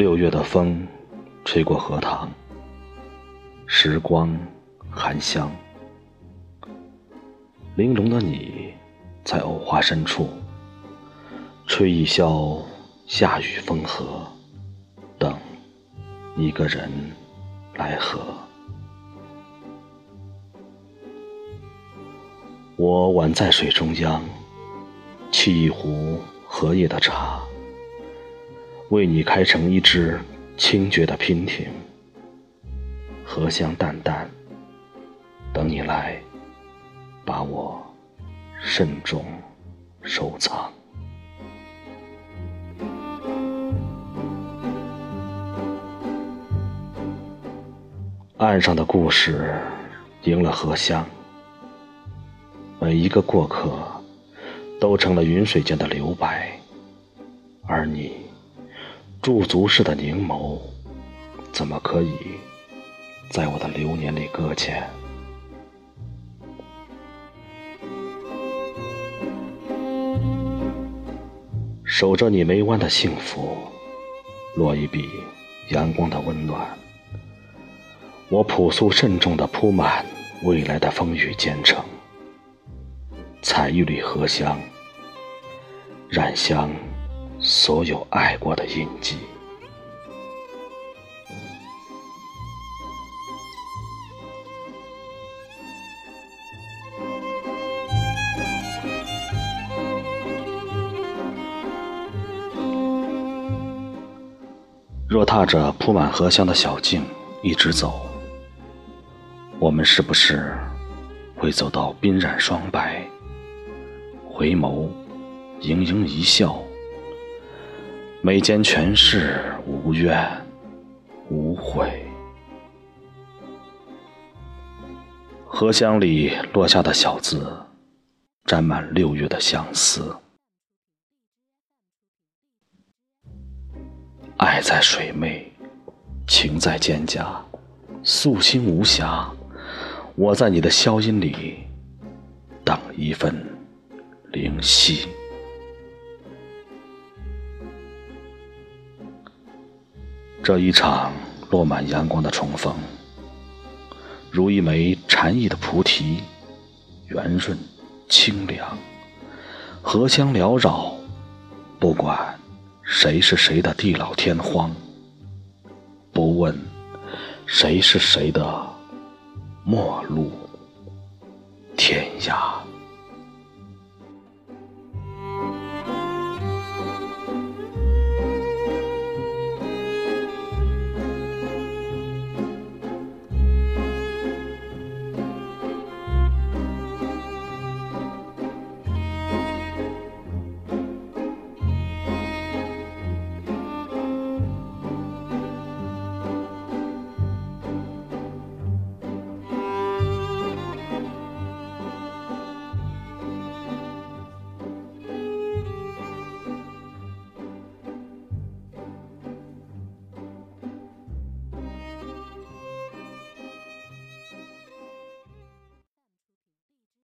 六月的风，吹过荷塘，时光含香。玲珑的你，在藕花深处，吹一宵夏雨风和，等一个人来和。我宛在水中央，沏一壶荷叶的茶。为你开成一只清绝的娉婷，荷香淡淡，等你来把我慎重收藏。岸上的故事赢了荷香，每一个过客都成了云水间的留白，而你。驻足式的凝眸，怎么可以在我的流年里搁浅？守着你眉弯的幸福，落一笔阳光的温暖。我朴素慎重地铺满未来的风雨兼程，采一缕荷香，染香。所有爱过的印记。若踏着铺满荷香的小径一直走，我们是不是会走到鬓染霜白？回眸，盈盈一笑。眉间全是无怨无悔，荷香里落下的小字，沾满六月的相思。爱在水媚，情在蒹葭，素心无暇。我在你的消音里，等一份灵犀。这一场落满阳光的重逢，如一枚禅意的菩提，圆润清凉，荷香缭绕。不管谁是谁的地老天荒，不问谁是谁的陌路天涯。